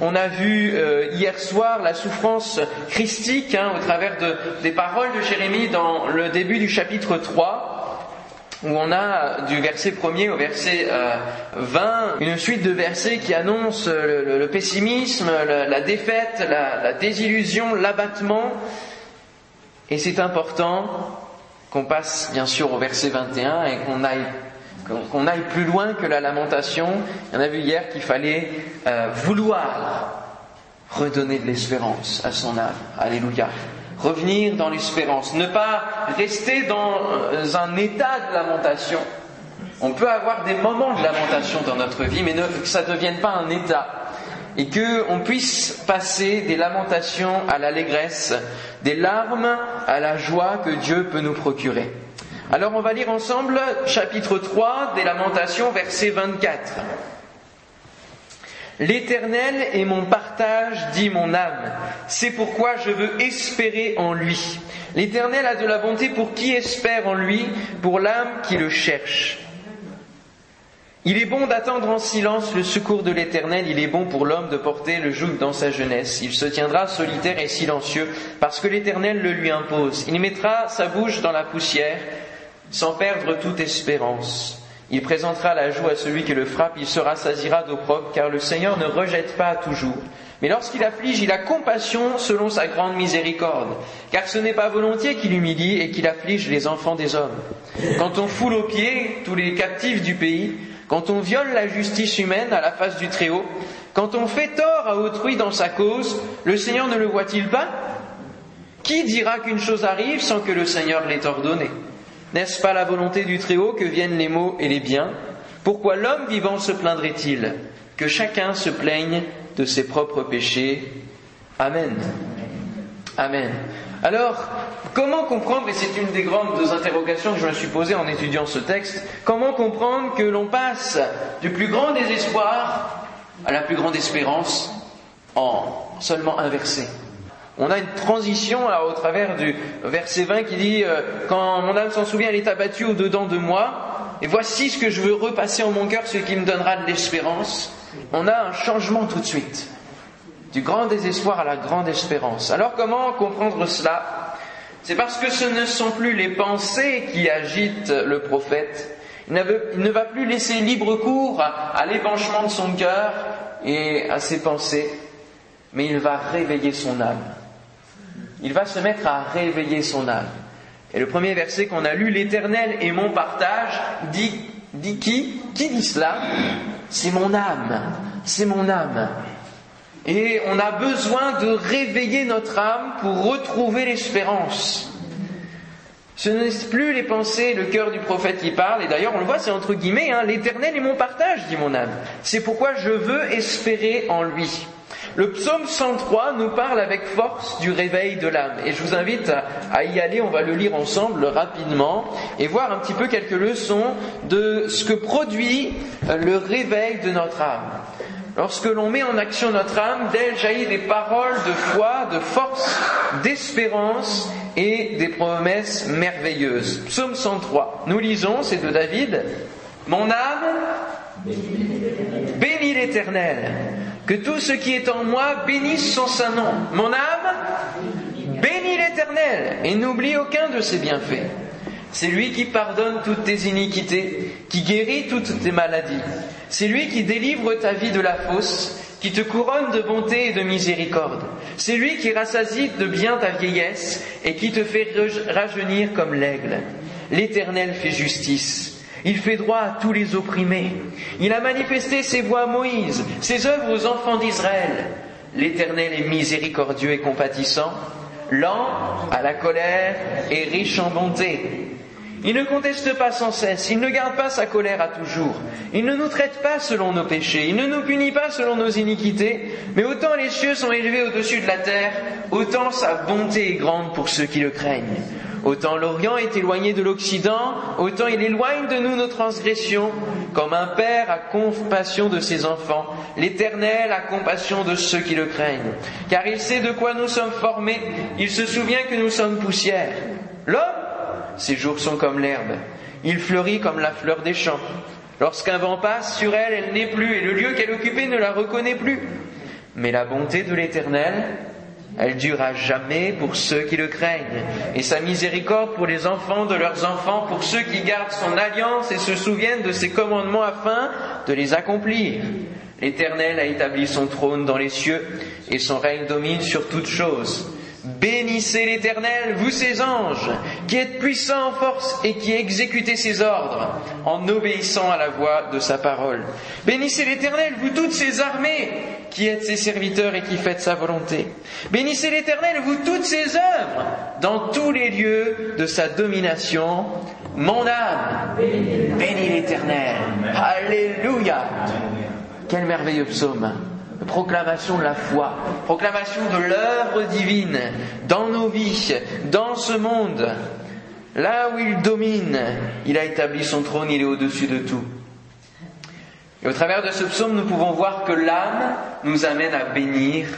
On a vu euh, hier soir la souffrance christique hein, au travers des paroles de Jérémie dans le début du chapitre 3 où on a du verset 1er au verset 20 euh, une suite de versets qui annoncent le, pessimisme, la, défaite, la désillusion, l'abattement. Et c'est important qu'on passe bien sûr au verset 21 et qu'on aille qu'on aille plus loin que la lamentation. On a vu hier qu'il fallait euh, vouloir redonner de l'espérance à son âme. Alléluia. Revenir dans l'espérance. Ne pas rester dans euh, un état de lamentation. On peut avoir des moments de lamentation dans notre vie, mais que ça ne devienne pas un état. Et qu'on puisse passer des lamentations à l'allégresse, des larmes à la joie que Dieu peut nous procurer. Alors on va lire ensemble chapitre 3 des Lamentations, verset 24. L'Éternel est mon partage, dit mon âme. C'est pourquoi je veux espérer en lui. L'Éternel a de la bonté pour qui espère en lui, pour l'âme qui le cherche. Il est bon d'attendre en silence le secours de l'Éternel, il est bon pour l'homme de porter le joug dans sa jeunesse. Il se tiendra solitaire et silencieux, parce que l'Éternel le lui impose. Il mettra sa bouche dans la poussière, sans perdre toute espérance. Il présentera la joue à celui qui le frappe, il se rassasira d'opprobre, car le Seigneur ne rejette pas toujours. Mais lorsqu'il afflige, il a compassion selon sa grande miséricorde, car ce n'est pas volontiers qu'il humilie et qu'il afflige les enfants des hommes. Quand on foule aux pieds tous les captifs du pays, quand on viole la justice humaine à la face du Très-Haut, quand on fait tort à autrui dans sa cause, le Seigneur ne le voit-il pas? Qui dira qu'une chose arrive sans que le Seigneur l'ait ordonné? N'est-ce pas la volonté du Très-Haut que viennent les maux et les biens? Pourquoi l'homme vivant se plaindrait-il Que chacun se plaigne de ses propres péchés? Amen. Amen. Alors, comment comprendre, et c'est une des grandes interrogations que je me suis posée en étudiant ce texte, comment comprendre que l'on passe du plus grand désespoir à la plus grande espérance en seulement un verset? On a une transition au travers du verset 20 qui dit euh, Quand mon âme s'en souvient, elle est abattue au-dedans de moi, et voici ce que je veux repasser en mon cœur, ce qui me donnera de l'espérance. On a un changement tout de suite, du grand désespoir à la grande espérance. Alors comment comprendre cela? C'est parce que ce ne sont plus les pensées qui agitent le prophète. Il, ne va plus laisser libre cours à l'épanchement de son cœur et à ses pensées, mais il va réveiller son âme il va se mettre à réveiller son âme. Et le premier verset qu'on a lu, l'Éternel est mon partage, dit, qui? Qui dit cela? C'est mon âme, c'est mon âme. Et on a besoin de réveiller notre âme pour retrouver l'espérance. Ce n'est plus les pensées, le cœur du prophète qui parle, et d'ailleurs on le voit, c'est entre guillemets, hein, l'Éternel est mon partage, dit mon âme. C'est pourquoi je veux espérer en lui. Le psaume 103 nous parle avec force du réveil de l'âme. Et je vous invite à, y aller, on va le lire ensemble rapidement et voir un petit peu quelques leçons de ce que produit euh, le réveil de notre âme. Lorsque l'on met en action notre âme, d'elle jaillit des paroles de foi, de force, d'espérance et des promesses merveilleuses. Psaume 103. Nous lisons, c'est de David. Mon âme bénit l'Éternel. Que tout ce qui est en moi bénisse son saint nom. Mon âme bénit l'Éternel et n'oublie aucun de ses bienfaits. C'est lui qui pardonne toutes tes iniquités, qui guérit toutes tes maladies. C'est lui qui délivre ta vie de la fosse, qui te couronne de bonté et de miséricorde. C'est lui qui rassasie de bien ta vieillesse et qui te fait rajeunir comme l'aigle. L'Éternel fait justice. Il fait droit à tous les opprimés. Il a manifesté ses voies à Moïse, ses œuvres aux enfants d'Israël. L'Éternel est miséricordieux et compatissant, lent à la colère et riche en bonté. Il ne conteste pas sans cesse, il ne garde pas sa colère à toujours, il ne nous traite pas selon nos péchés, il ne nous punit pas selon nos iniquités, mais autant les cieux sont élevés au-dessus de la terre, autant sa bonté est grande pour ceux qui le craignent. Autant l'Orient est éloigné de l'Occident, autant il éloigne de nous nos transgressions. Comme un père a compassion de ses enfants, l'Éternel a compassion de ceux qui le craignent. Car il sait de quoi nous sommes formés, il se souvient que nous sommes poussière. L'homme, ses jours sont comme l'herbe, il fleurit comme la fleur des champs. Lorsqu'un vent passe sur elle, elle n'est plus, et le lieu qu'elle occupait ne la reconnaît plus. Mais la bonté de l'Éternel, elle dure à jamais pour ceux qui le craignent, et sa miséricorde pour les enfants de leurs enfants, pour ceux qui gardent son alliance et se souviennent de ses commandements afin de les accomplir. L'Éternel a établi son trône dans les cieux, et son règne domine sur toutes choses. Bénissez l'Éternel, vous ses anges, qui êtes puissants en force et qui exécutez ses ordres, en obéissant à la voix de sa parole. Bénissez l'Éternel, vous toutes ses armées, qui êtes ses serviteurs et qui faites sa volonté. Bénissez l'Éternel, vous toutes ses œuvres, dans tous les lieux de sa domination. Mon âme, bénis l'Éternel. Alléluia. Quel merveilleux psaume proclamation de la foi, proclamation de l'œuvre divine dans nos vies, dans ce monde. Là où il domine, il a établi son trône, il est au-dessus de tout. Et au travers de ce psaume, nous pouvons voir que l'âme nous amène à bénir,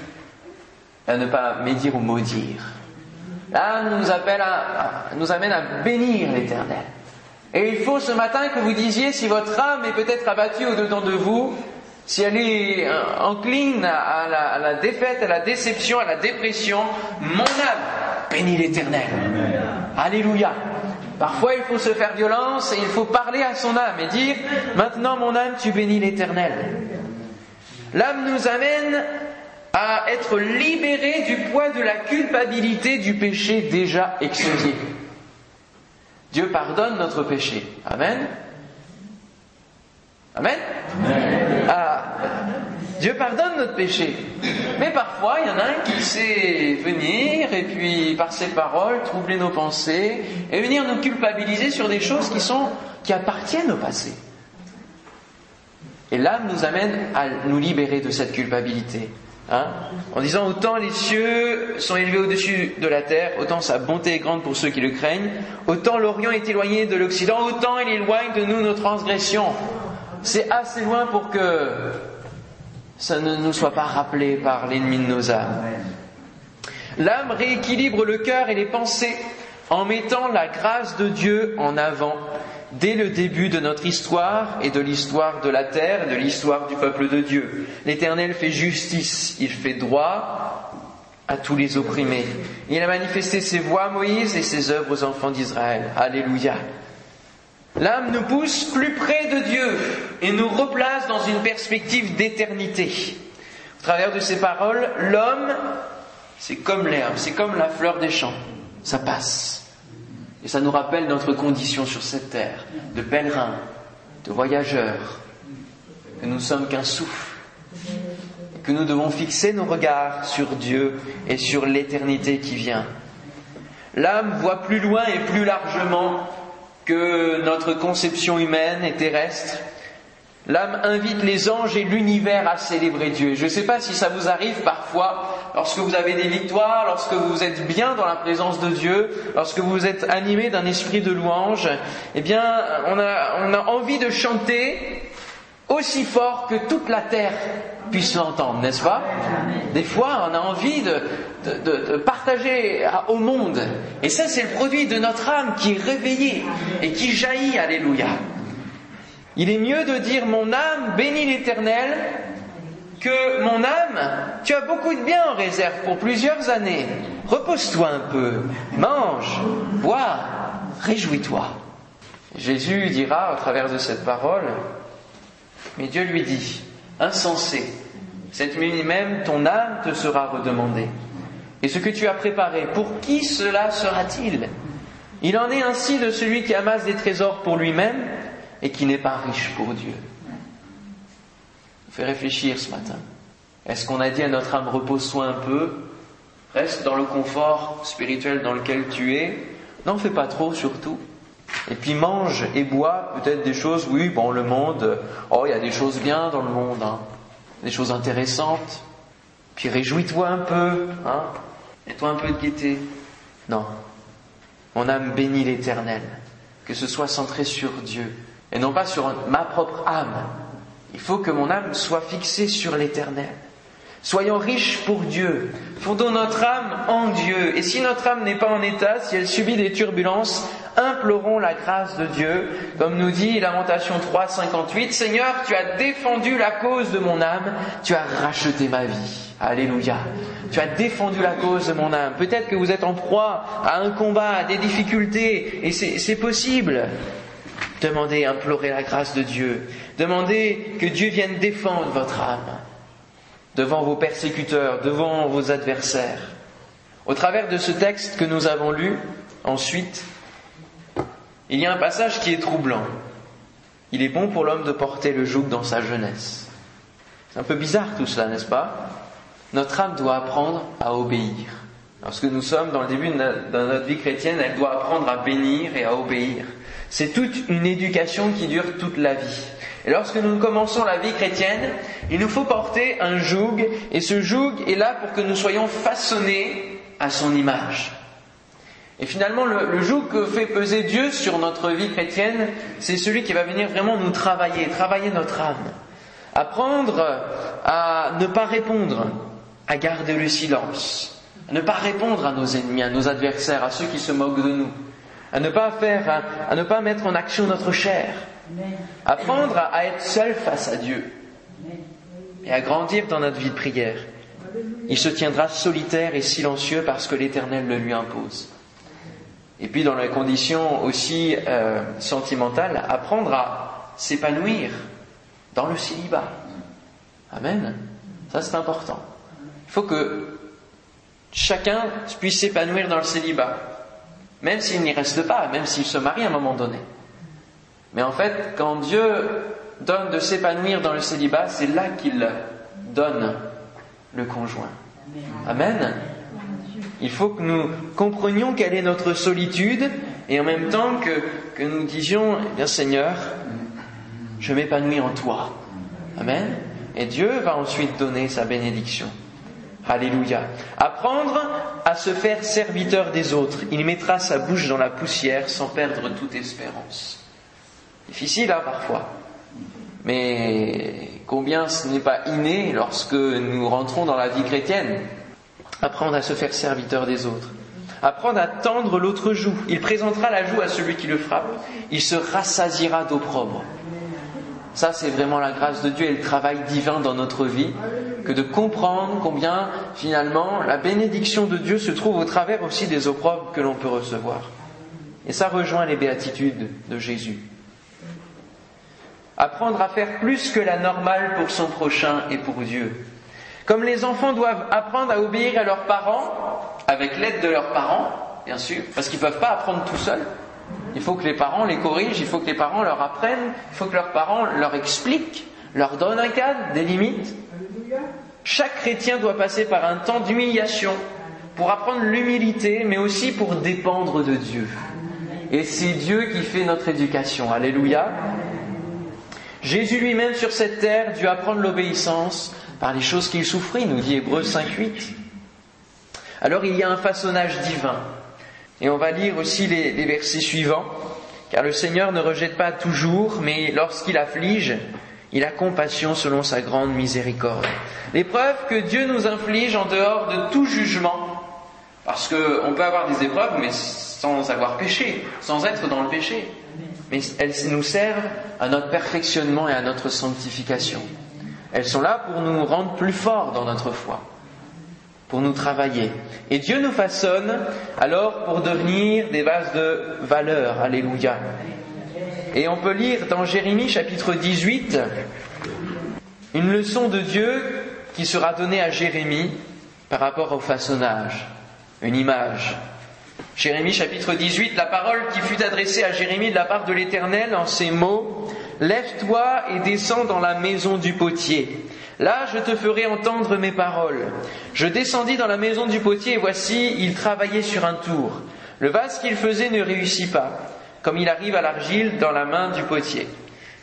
à ne pas médire ou maudire. L'âme nous, appelle à, nous amène à bénir l'Éternel. Et il faut ce matin que vous disiez, si votre âme est peut-être abattue au-dedans de vous, si elle est euh, encline à la, défaite, à la déception, à la dépression, mon âme bénit l'Éternel. Alléluia. Parfois, il faut se faire violence et il faut parler à son âme et dire, maintenant mon âme, tu bénis l'Éternel. L'âme nous amène à être libérés du poids de la culpabilité du péché déjà expié. Dieu pardonne notre péché. Amen. Amen. Ah, Dieu pardonne notre péché. Mais parfois, il y en a un qui sait venir et puis par ses paroles troubler nos pensées et venir nous culpabiliser sur des choses qui sont qui appartiennent au passé. Et l'âme nous amène à nous libérer de cette culpabilité. Hein en disant autant les cieux sont élevés au-dessus de la terre, autant sa bonté est grande pour ceux qui le craignent, autant l'Orient est éloigné de l'Occident, autant il éloigne de nous nos transgressions c'est assez loin pour que ça ne nous soit pas rappelé par l'ennemi de nos âmes. L'âme rééquilibre le cœur et les pensées en mettant la grâce de Dieu en avant dès le début de notre histoire et de l'histoire de la terre et de l'histoire du peuple de Dieu. L'Éternel fait justice, il fait droit à tous les opprimés. Il a manifesté ses voix à Moïse et ses œuvres aux enfants d'Israël. Alléluia. L'âme nous pousse plus près de Dieu et nous replace dans une perspective d'éternité. Au travers de ces paroles, l'homme, c'est comme l'herbe, c'est comme la fleur des champs. Ça passe. Et ça nous rappelle notre condition sur cette terre, de pèlerins, de voyageurs, que nous sommes qu'un souffle, que nous devons fixer nos regards sur Dieu et sur l'éternité qui vient. L'âme voit plus loin et plus largement que notre conception humaine et terrestre. L'âme invite les anges et l'univers à célébrer Dieu. Je ne sais pas si ça vous arrive parfois, lorsque vous avez des victoires, lorsque vous êtes bien dans la présence de Dieu, lorsque vous êtes animé d'un esprit de louange, eh bien, on a, on a envie de chanter aussi fort que toute la terre puisse l'entendre, n'est-ce pas? Des fois, on a envie de, partager au monde. Et ça, c'est le produit de notre âme qui est réveillée et qui jaillit. Alléluia. Il est mieux de dire mon âme bénit l'Éternel que mon âme, tu as beaucoup de bien en réserve pour plusieurs années. Repose-toi un peu, mange, bois, réjouis-toi. Jésus dira au travers de cette parole, mais Dieu lui dit, insensé, cette nuit même ton âme te sera redemandée. Et ce que tu as préparé, pour qui cela sera-t-il? Il en est ainsi de celui qui amasse des trésors pour lui-même et qui n'est pas riche pour Dieu. Fais réfléchir ce matin. Est-ce qu'on a dit à notre âme repose-toi un peu, reste dans le confort spirituel dans lequel tu es, n'en fais pas trop surtout. Et puis mange et bois peut-être des choses, oui, bon, le monde, oh, il y a des choses bien dans le monde, hein, des choses intéressantes. Puis réjouis-toi un peu, hein, et-toi un peu de gaieté. Non. Mon âme bénit l'éternel. Que ce soit centré sur Dieu et non pas sur ma propre âme. Il faut que mon âme soit fixée sur l'éternel. Soyons riches pour Dieu. Fondons notre âme en Dieu. Et si notre âme n'est pas en état, si elle subit des turbulences, implorons la grâce de Dieu. Comme nous dit Lamentation 3, 58, Seigneur, tu as défendu la cause de mon âme, tu as racheté ma vie. Alléluia. Tu as défendu la cause de mon âme. Peut-être que vous êtes en proie à un combat, à des difficultés, et c'est possible. Demandez, implorez la grâce de Dieu. Demandez que Dieu vienne défendre votre âme devant vos persécuteurs, devant vos adversaires. Au travers de ce texte que nous avons lu, ensuite, il y a un passage qui est troublant. Il est bon pour l'homme de porter le joug dans sa jeunesse. C'est un peu bizarre tout cela, n'est-ce pas? Notre âme doit apprendre à obéir. Lorsque nous sommes dans le début de notre vie chrétienne, elle doit apprendre à bénir et à obéir. C'est toute une éducation qui dure toute la vie. Et lorsque nous commençons la vie chrétienne, il nous faut porter un joug, et ce joug est là pour que nous soyons façonnés à son image. Et finalement, le, joug que fait peser Dieu sur notre vie chrétienne, c'est celui qui va venir vraiment nous travailler, travailler notre âme. Apprendre à ne pas répondre, à garder le silence, à ne pas répondre à nos ennemis, à nos adversaires, à ceux qui se moquent de nous, à ne pas faire, à, ne pas mettre en action notre chair, apprendre à être seul face à Dieu et à grandir dans notre vie de prière. Il se tiendra solitaire et silencieux parce que l'Éternel le lui impose. Et puis dans les conditions aussi euh, sentimentales, apprendre à s'épanouir dans le célibat. Amen. Ça c'est important. Il faut que chacun puisse s'épanouir dans le célibat, même s'il n'y reste pas, même s'il se marie à un moment donné. Mais en fait, quand Dieu donne de s'épanouir dans le célibat, c'est là qu'il donne le conjoint. Amen. Il faut que nous comprenions quelle est notre solitude et en même temps que, nous disions, eh bien Seigneur, je m'épanouis en toi. Amen. Et Dieu va ensuite donner sa bénédiction. Alléluia. Apprendre à se faire serviteur des autres. Il mettra sa bouche dans la poussière sans perdre toute espérance. Difficile, hein, parfois. Mais combien ce n'est pas inné lorsque nous rentrons dans la vie chrétienne apprendre à se faire serviteur des autres, apprendre à tendre l'autre joue. Il présentera la joue à celui qui le frappe, il se rassasiera d'opprobre. Ça, c'est vraiment la grâce de Dieu et le travail divin dans notre vie, que de comprendre combien, finalement, la bénédiction de Dieu se trouve au travers aussi des opprobres que l'on peut recevoir. Et ça rejoint les béatitudes de Jésus. Apprendre à faire plus que la normale pour son prochain et pour Dieu. Comme les enfants doivent apprendre à obéir à leurs parents, avec l'aide de leurs parents, bien sûr, parce qu'ils ne peuvent pas apprendre tout seuls. Il faut que les parents les corrigent, il faut que les parents leur apprennent, il faut que leurs parents leur expliquent, leur donnent un cadre, des limites. Chaque chrétien doit passer par un temps d'humiliation pour apprendre l'humilité, mais aussi pour dépendre de Dieu. Et c'est Dieu qui fait notre éducation. Alléluia. Jésus lui-même sur cette terre dut apprendre l'obéissance par les choses qu'il souffrit, nous dit Hébreu 5.8. Alors il y a un façonnage divin. Et on va lire aussi les, versets suivants, car le Seigneur ne rejette pas toujours, mais lorsqu'il afflige, il a compassion selon sa grande miséricorde. L'épreuve que Dieu nous inflige en dehors de tout jugement, parce qu'on peut avoir des épreuves, mais sans avoir péché, sans être dans le péché. Mais elles nous servent à notre perfectionnement et à notre sanctification. Elles sont là pour nous rendre plus forts dans notre foi, pour nous travailler. Et Dieu nous façonne alors pour devenir des vases de valeur. Alléluia. Et on peut lire dans Jérémie chapitre 18 une leçon de Dieu qui sera donnée à Jérémie par rapport au façonnage, une image. Jérémie chapitre 18, la parole qui fut adressée à Jérémie de la part de l'Éternel en ces mots, Lève-toi et descends dans la maison du potier. Là, je te ferai entendre mes paroles. Je descendis dans la maison du potier et voici, il travaillait sur un tour. Le vase qu'il faisait ne réussit pas, comme il arrive à l'argile dans la main du potier.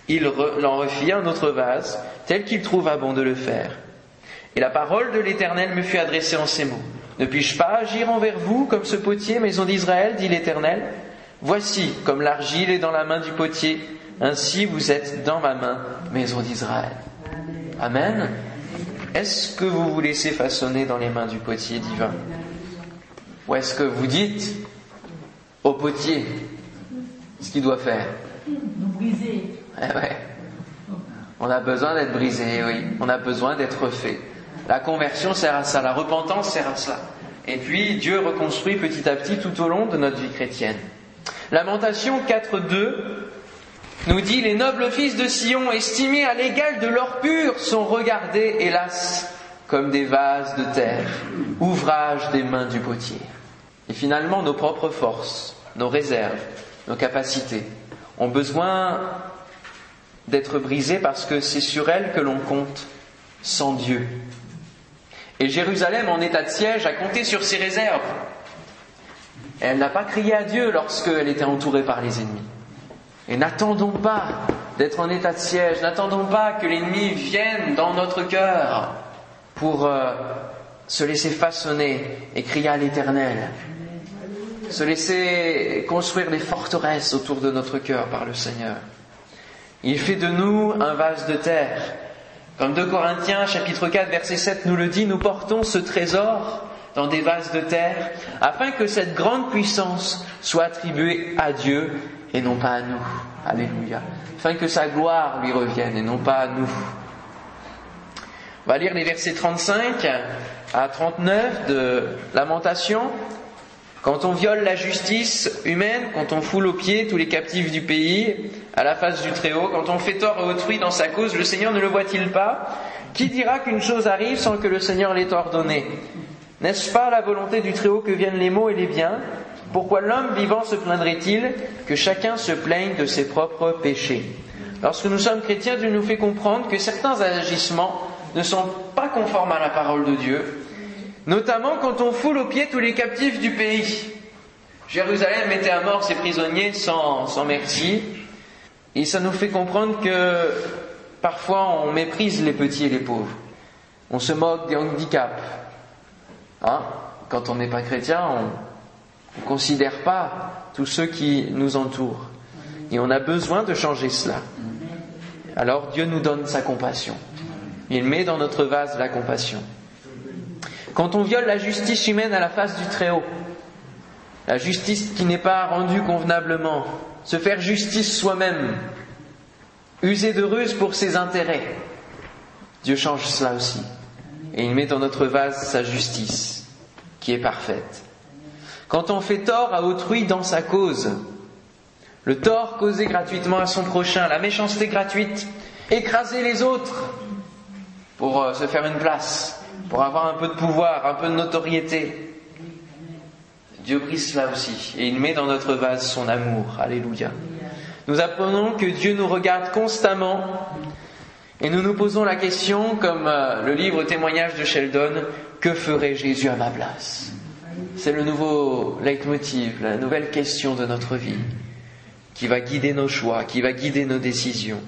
Il l'en refit un autre vase, tel qu'il trouva bon de le faire. Et la parole de l'Éternel me fut adressée en ces mots. Ne puis-je pas agir envers vous comme ce potier, maison d'Israël, dit l'Éternel? Voici, comme l'argile est dans la main du potier, ainsi vous êtes dans ma main, maison d'Israël. Amen. Est-ce que vous vous laissez façonner dans les mains du potier divin? Ou est-ce que vous dites au potier ce qu'il doit faire? Nous briser. Eh ouais. On a besoin d'être brisé, oui. On a besoin d'être fait. La conversion sert à ça, la repentance sert à cela. Et puis Dieu reconstruit petit à petit tout au long de notre vie chrétienne. Lamentation 4.2 nous dit Les nobles fils de Sion, estimés à l'égal de l'or pur, sont regardés, hélas, comme des vases de terre, ouvrage des mains du potier. Et finalement, nos propres forces, nos réserves, nos capacités ont besoin d'être brisées parce que c'est sur elles que l'on compte sans Dieu. Et Jérusalem, en état de siège, a compté sur ses réserves. Elle n'a pas crié à Dieu lorsqu'elle était entourée par les ennemis. Et n'attendons pas d'être en état de siège, n'attendons pas que l'ennemi vienne dans notre cœur pour euh, se laisser façonner et crier à l'Éternel, se laisser construire des forteresses autour de notre cœur par le Seigneur. Il fait de nous un vase de terre. Comme 2 Corinthiens chapitre 4 verset 7 nous le dit, nous portons ce trésor dans des vases de terre afin que cette grande puissance soit attribuée à Dieu et non pas à nous. Alléluia. Afin que sa gloire lui revienne et non pas à nous. On va lire les versets 35 à 39 de Lamentation. Quand on viole la justice humaine, quand on foule aux pieds tous les captifs du pays, à la face du Très-Haut, quand on fait tort à autrui dans sa cause, le Seigneur ne le voit-il pas? Qui dira qu'une chose arrive sans que le Seigneur l'ait ordonné? N'est-ce pas la volonté du Très-Haut que viennent les maux et les biens? Pourquoi l'homme vivant se plaindrait-il que chacun se plaigne de ses propres péchés? Lorsque nous sommes chrétiens, Dieu nous fait comprendre que certains agissements ne sont pas conformes à la parole de Dieu, notamment quand on foule aux pieds tous les captifs du pays. Jérusalem mettait à mort ses prisonniers sans, sans merci, et ça nous fait comprendre que parfois on méprise les petits et les pauvres. On se moque des handicaps. Hein? Quand on n'est pas chrétien, on ne considère pas tous ceux qui nous entourent. Et on a besoin de changer cela. Alors Dieu nous donne sa compassion. Il met dans notre vase la compassion. Quand on viole la justice humaine à la face du Très-Haut, la justice qui n'est pas rendue convenablement, se faire justice soi-même, user de ruse pour ses intérêts, Dieu change cela aussi. Et il met dans notre vase sa justice, qui est parfaite. Quand on fait tort à autrui dans sa cause, le tort causé gratuitement à son prochain, la méchanceté gratuite, écraser les autres, pour euh, se faire une place, pour avoir un peu de pouvoir, un peu de notoriété. Dieu brise cela aussi et il met dans notre vase son amour. Alléluia. Nous apprenons que Dieu nous regarde constamment et nous nous posons la question, comme euh, le livre témoignage de Sheldon, que ferait Jésus à ma place? C'est le nouveau leitmotiv, la nouvelle question de notre vie qui va guider nos choix, qui va guider nos décisions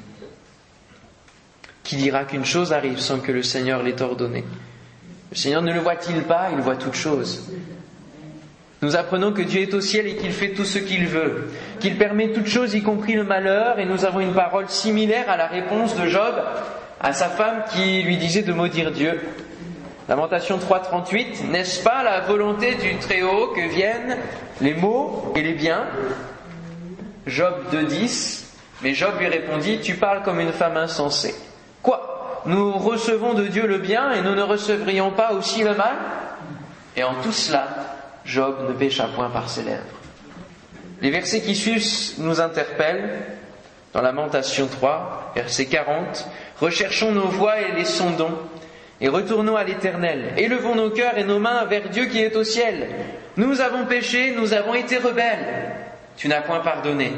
qui dira qu'une chose arrive sans que le Seigneur l'ait ordonné Le Seigneur ne le voit-il pas? Il voit toutes choses. Nous apprenons que Dieu est au ciel et qu'il fait tout ce qu'il veut, qu'il permet toutes choses, y compris le malheur, et nous avons une parole similaire à la réponse de Job à sa femme qui lui disait de maudire Dieu. Lamentation 3.38, n'est-ce pas la volonté du Très-Haut que viennent les maux et les biens? Job 2.10, mais Job lui répondit, tu parles comme une femme insensée. Quoi? Nous recevons de Dieu le bien et nous ne recevrions pas aussi le mal? Et en tout cela, Job ne pécha point par ses lèvres. Les versets qui suivent nous interpellent. Dans Lamentation 3, verset 40, Recherchons nos voies et les sondons, et retournons à l'Éternel. Élevons nos cœurs et nos mains vers Dieu qui est au ciel. Nous avons péché, nous avons été rebelles. Tu n'as point pardonné.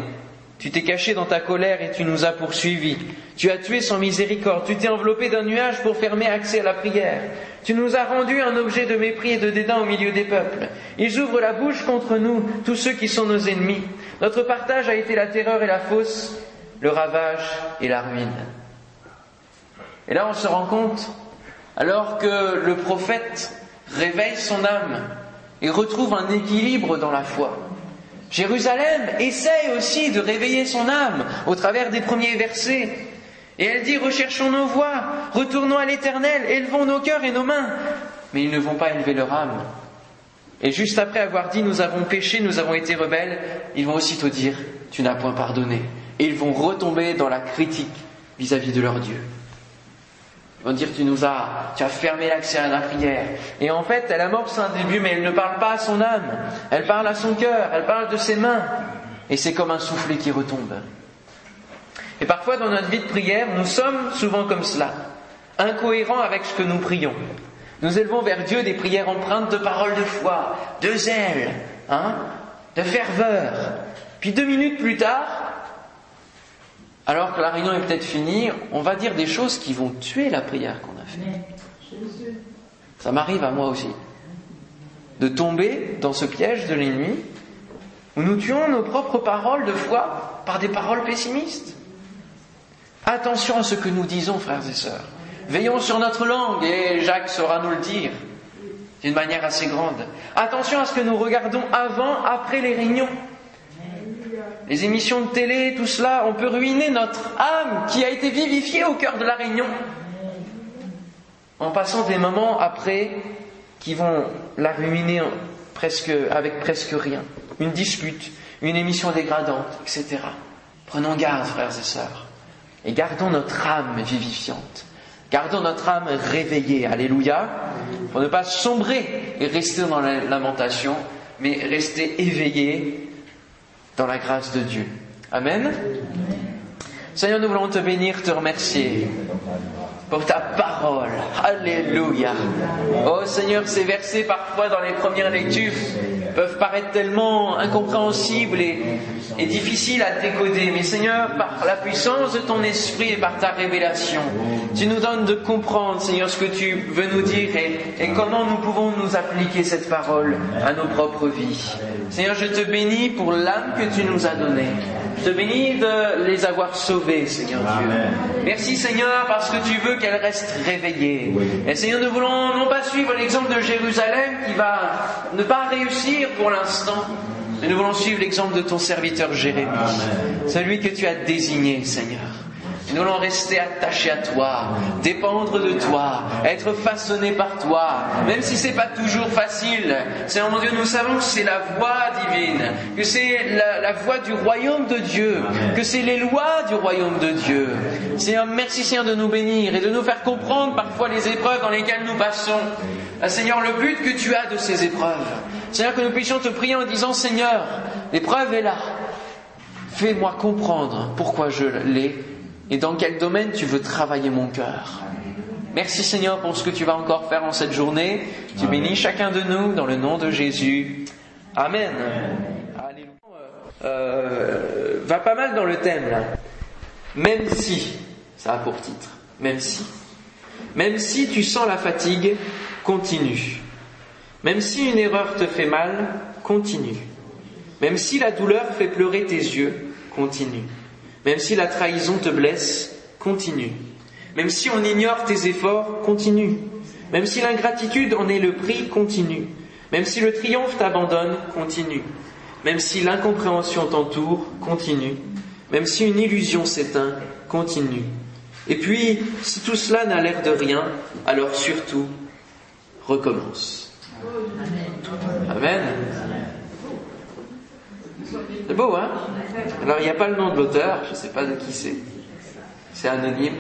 Tu t'es caché dans ta colère et tu nous as poursuivis. Tu as tué sans miséricorde. Tu t'es enveloppé d'un nuage pour fermer accès à la prière. Tu nous as rendu un objet de mépris et de dédain au milieu des peuples. Ils ouvrent la bouche contre nous, tous ceux qui sont nos ennemis. Notre partage a été la terreur et la fausse, le ravage et la ruine. Et là, on se rend compte, alors que le prophète réveille son âme et retrouve un équilibre dans la foi, Jérusalem essaye aussi de réveiller son âme au travers des premiers versets. Et elle dit, recherchons nos voies, retournons à l'éternel, élevons nos cœurs et nos mains. Mais ils ne vont pas élever leur âme. Et juste après avoir dit, nous avons péché, nous avons été rebelles, ils vont aussitôt dire, tu n'as point pardonné. Et ils vont retomber dans la critique vis-à-vis de leur Dieu. Ils vont dire tu nous as, tu as fermé l'accès à la prière. Et en fait, elle amorce un début, mais elle ne parle pas à son âme. Elle parle à son cœur, elle parle de ses mains. Et c'est comme un soufflet qui retombe. Et parfois, dans notre vie de prière, nous sommes souvent comme cela, incohérents avec ce que nous prions. Nous élevons vers Dieu des prières empreintes de paroles de foi, de zèle, hein, de ferveur. Puis deux minutes plus tard, alors que la réunion est peut-être finie, on va dire des choses qui vont tuer la prière qu'on a faite. Ça m'arrive à moi aussi. De tomber dans ce piège de l'ennemi où nous tuons nos propres paroles de foi par des paroles pessimistes. Attention à ce que nous disons, frères et sœurs. Veillons sur notre langue, et Jacques saura nous le dire d'une manière assez grande. Attention à ce que nous regardons avant, après les réunions les émissions de télé, tout cela, on peut ruiner notre âme qui a été vivifiée au cœur de la réunion en passant des moments après qui vont la ruiner presque, avec presque rien. Une dispute, une émission dégradante, etc. Prenons garde, frères et sœurs, et gardons notre âme vivifiante. Gardons notre âme réveillée, alléluia, pour ne pas sombrer et rester dans la lamentation, mais rester éveillé dans la grâce de Dieu. Amen. Seigneur, nous voulons te bénir, te remercier pour ta parole. Alléluia. Oh Seigneur, ces versets parfois dans les premières lectures peuvent paraître tellement incompréhensibles et, difficiles à décoder. Mais Seigneur, par la puissance de ton esprit et par ta révélation, tu nous donnes de comprendre, Seigneur, ce que tu veux nous dire et, et comment nous pouvons nous appliquer cette parole à nos propres vies. Seigneur, je te bénis pour l'âme que tu nous as donnée. Je te bénis de les avoir sauvés, Seigneur Dieu. Merci Seigneur parce que tu veux qu'elles restent réveillées. Et Seigneur, nous voulons non pas suivre l'exemple de Jérusalem qui va ne pas réussir pour l'instant, mais nous voulons suivre l'exemple de ton serviteur Jérémie, celui que tu as désigné, Seigneur. Nous voulons rester attachés à toi, dépendre de toi, être façonnés par toi, même si c'est pas toujours facile. Seigneur mon Dieu, nous savons que c'est la voie divine, que c'est la, voie du royaume de Dieu, que c'est les lois du royaume de Dieu. Seigneur, merci Seigneur de nous bénir et de nous faire comprendre parfois les épreuves dans lesquelles nous passons. Ah, Seigneur, le but que tu as de ces épreuves. Seigneur, que nous puissions te prier en disant, Seigneur, l'épreuve est là. Fais-moi comprendre pourquoi je l'ai et dans quel domaine tu veux travailler mon cœur? Merci Seigneur pour ce que tu vas encore faire en cette journée. Tu bénis chacun de nous dans le nom de Jésus. Amen. Alléluia. Euh, va pas mal dans le thème là. Même si, ça a pour titre, même si. Même si tu sens la fatigue, continue. Même si une erreur te fait mal, continue. Même si la douleur fait pleurer tes yeux, continue. Même si la trahison te blesse, continue. Même si on ignore tes efforts, continue. Même si l'ingratitude en est le prix, continue. Même si le triomphe t'abandonne, continue. Même si l'incompréhension t'entoure, continue. Même si une illusion s'éteint, continue. Et puis, si tout cela n'a l'air de rien, alors surtout, recommence. Amen. C'est beau, hein? Alors, il n'y a pas le nom de l'auteur, je ne sais pas de qui c'est. C'est anonyme.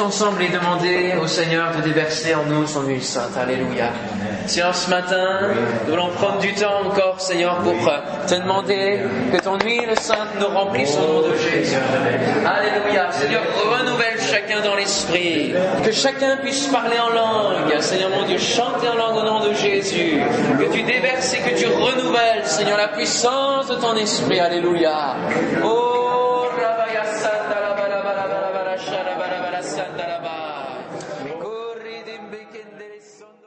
Ensemble et demander au Seigneur de déverser en nous son huile sainte. Alléluia. Seigneur, ce matin, nous allons prendre du temps encore, Seigneur, pour euh, te demander que ton huile sainte nous remplisse au nom de Jésus. Alléluia. Seigneur, renouvelle chacun dans l'esprit. Que chacun puisse parler en langue. Seigneur mon Dieu, chanter en langue au nom de Jésus. Que tu déverses et que tu renouvelles, Seigneur, la puissance de ton esprit. Alléluia. Oh,